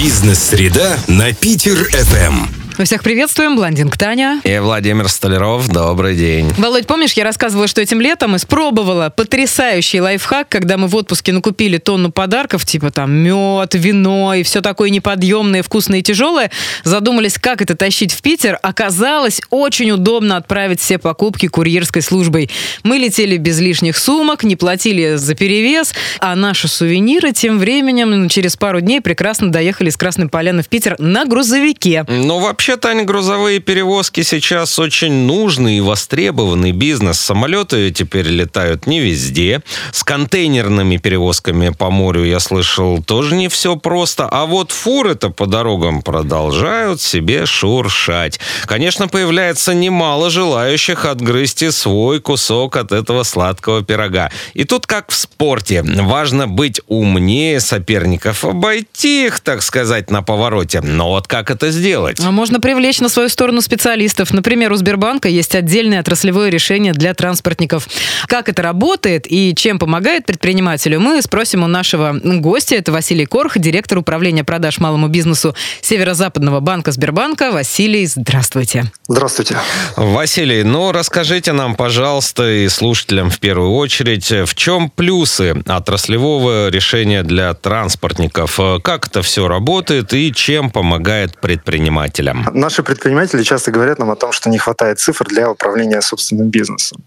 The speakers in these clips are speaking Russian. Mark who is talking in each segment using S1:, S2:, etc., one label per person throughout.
S1: Бизнес-среда на Питер-ФМ.
S2: Мы всех приветствуем. Блондинг Таня.
S3: И Владимир Столяров. Добрый день.
S2: Володь, помнишь, я рассказывала, что этим летом испробовала потрясающий лайфхак, когда мы в отпуске накупили тонну подарков, типа там мед, вино и все такое неподъемное, вкусное и тяжелое. Задумались, как это тащить в Питер. Оказалось, очень удобно отправить все покупки курьерской службой. Мы летели без лишних сумок, не платили за перевес, а наши сувениры тем временем через пару дней прекрасно доехали с Красной Поляны в Питер на грузовике.
S3: Ну, вообще Вообще, Таня, грузовые перевозки сейчас очень нужный и востребованный бизнес. Самолеты теперь летают не везде. С контейнерными перевозками по морю, я слышал, тоже не все просто. А вот фуры-то по дорогам продолжают себе шуршать. Конечно, появляется немало желающих отгрызти свой кусок от этого сладкого пирога. И тут как в спорте. Важно быть умнее соперников, обойти их, так сказать, на повороте. Но вот как это сделать?
S2: А можно привлечь на свою сторону специалистов. Например, у Сбербанка есть отдельное отраслевое решение для транспортников. Как это работает и чем помогает предпринимателю, мы спросим у нашего гостя. Это Василий Корх, директор управления продаж малому бизнесу Северо-Западного банка Сбербанка. Василий, здравствуйте.
S4: Здравствуйте.
S3: Василий, ну расскажите нам, пожалуйста, и слушателям в первую очередь, в чем плюсы отраслевого решения для транспортников? Как это все работает и чем помогает предпринимателям?
S4: Наши предприниматели часто говорят нам о том, что не хватает цифр для управления собственным бизнесом.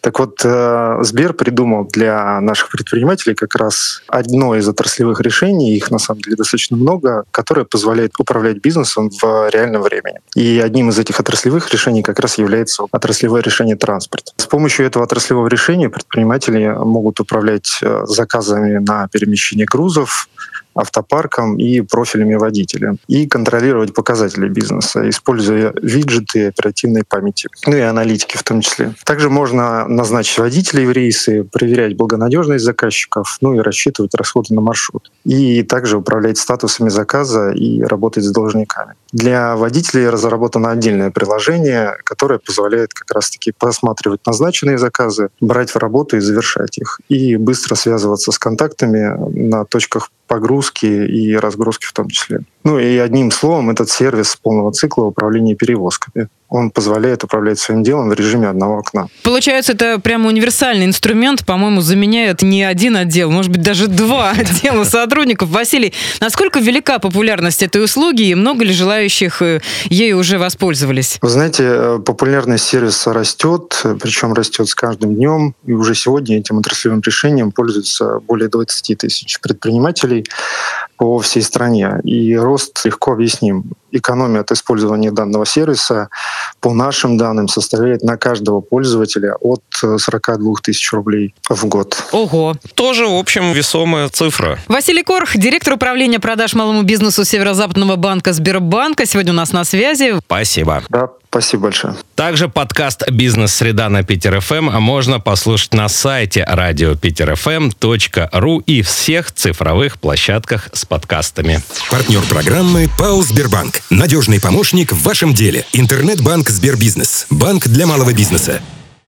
S4: Так вот, э, Сбер придумал для наших предпринимателей как раз одно из отраслевых решений, их на самом деле достаточно много, которое позволяет управлять бизнесом в реальном времени. И одним из этих отраслевых решений как раз является отраслевое решение транспорта. С помощью этого отраслевого решения предприниматели могут управлять э, заказами на перемещение грузов, автопарком и профилями водителя. И контролировать показатели бизнеса, используя виджеты оперативной памяти, ну и аналитики в том числе. Также можно назначить водителей в рейсы, проверять благонадежность заказчиков, ну и рассчитывать расходы на маршрут. И также управлять статусами заказа и работать с должниками. Для водителей разработано отдельное приложение, которое позволяет как раз-таки просматривать назначенные заказы, брать в работу и завершать их, и быстро связываться с контактами на точках погрузки и разгрузки в том числе. Ну и одним словом, этот сервис полного цикла управления перевозками он позволяет управлять своим делом в режиме одного окна.
S2: Получается, это прямо универсальный инструмент, по-моему, заменяет не один отдел, может быть, даже два отдела сотрудников. Василий, насколько велика популярность этой услуги и много ли желающих э, ею уже воспользовались?
S4: Вы знаете, э, популярность сервиса растет, причем растет с каждым днем, и уже сегодня этим отраслевым решением пользуются более 20 тысяч предпринимателей по всей стране. И рост легко объясним. Экономия от использования данного сервиса по нашим данным, составляет на каждого пользователя от 42 э, тысяч рублей в год.
S2: Ого.
S3: Тоже, в общем, весомая цифра.
S2: Василий Корх, директор управления продаж малому бизнесу Северо-Западного банка Сбербанка. Сегодня у нас на связи.
S3: Спасибо.
S4: Да, Спасибо большое.
S3: Также подкаст «Бизнес-среда» на Питер ФМ можно послушать на сайте радио радиопитерфм.ру и всех цифровых площадках с подкастами.
S1: Партнер программы «ПАО Сбербанк». Надежный помощник в вашем деле. Интернет-банк «Сбербизнес». Банк для малого бизнеса.